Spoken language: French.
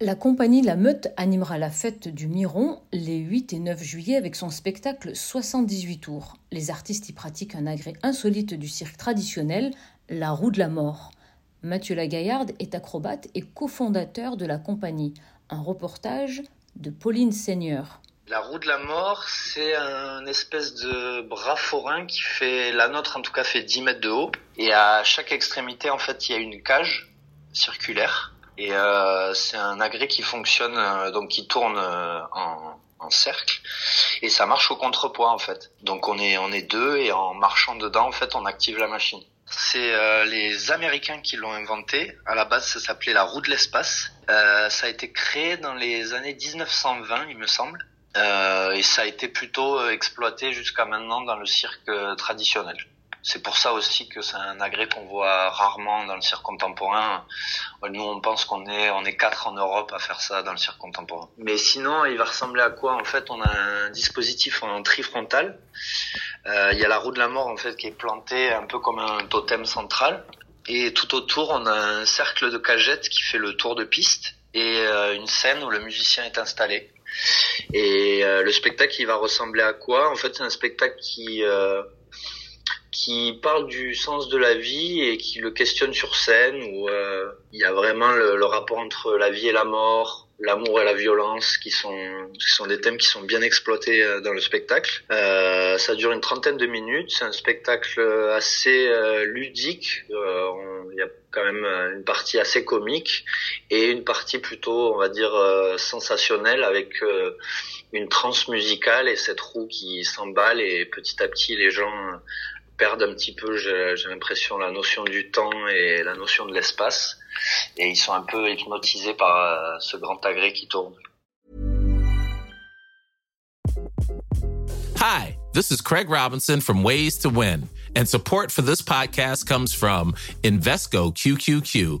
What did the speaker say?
La compagnie La Meute animera la fête du Miron les 8 et 9 juillet avec son spectacle 78 tours. Les artistes y pratiquent un agrès insolite du cirque traditionnel, la roue de la mort. Mathieu Lagaillarde est acrobate et cofondateur de la compagnie. Un reportage de Pauline Seigneur. La roue de la mort, c'est un espèce de bras forain qui fait, la nôtre en tout cas fait 10 mètres de haut. Et à chaque extrémité, en fait, il y a une cage circulaire et euh, c'est un agrès qui fonctionne, euh, donc qui tourne euh, en, en, cercle. Et ça marche au contrepoids en fait. Donc on est on est deux et en marchant dedans, en fait, on active la machine. C'est euh, les Américains qui l'ont inventé. À la base, ça s'appelait la roue de l'espace. ça a été créé dans les années 1920, il me semble. et ça a été plutôt exploité jusqu'à maintenant dans le cirque traditionnel. C'est pour ça aussi que c'est un agrès qu'on voit rarement dans le cirque contemporain. Nous, on pense qu'on est, on est quatre en Europe à faire ça dans le cirque contemporain. Mais sinon, il va ressembler à quoi? En fait, on a un dispositif en trifrontal. Euh, il y a la roue de la mort en fait qui est plantée un peu comme un totem central. Et tout autour, on a un cercle de cagettes qui fait le tour de piste et euh, une scène où le musicien est installé. Et euh, le spectacle, il va ressembler à quoi? En fait, c'est un spectacle qui qui parle du sens de la vie et qui le questionne sur scène où euh, il y a vraiment le, rapport entre la vie et la mort, l'amour et la violence qui sont qui sont des thèmes qui sont bien exploités euh, dans le spectacle. Euh, ça dure une trentaine de minutes, c'est un spectacle assez euh, ludique. Il y a quand même une partie assez comique et une partie plutôt, on va dire, sensationnelle avec une transe musicale et cette roue qui s'emballe et petit à petit les gens perdent un petit peu, j'ai l'impression, la notion du temps et la notion de l'espace. Et ils sont un peu hypnotisés par euh, ce grand agrès qui tourne. Hi, this is Craig Robinson from Ways to Win. And support for this podcast comes from Invesco QQQ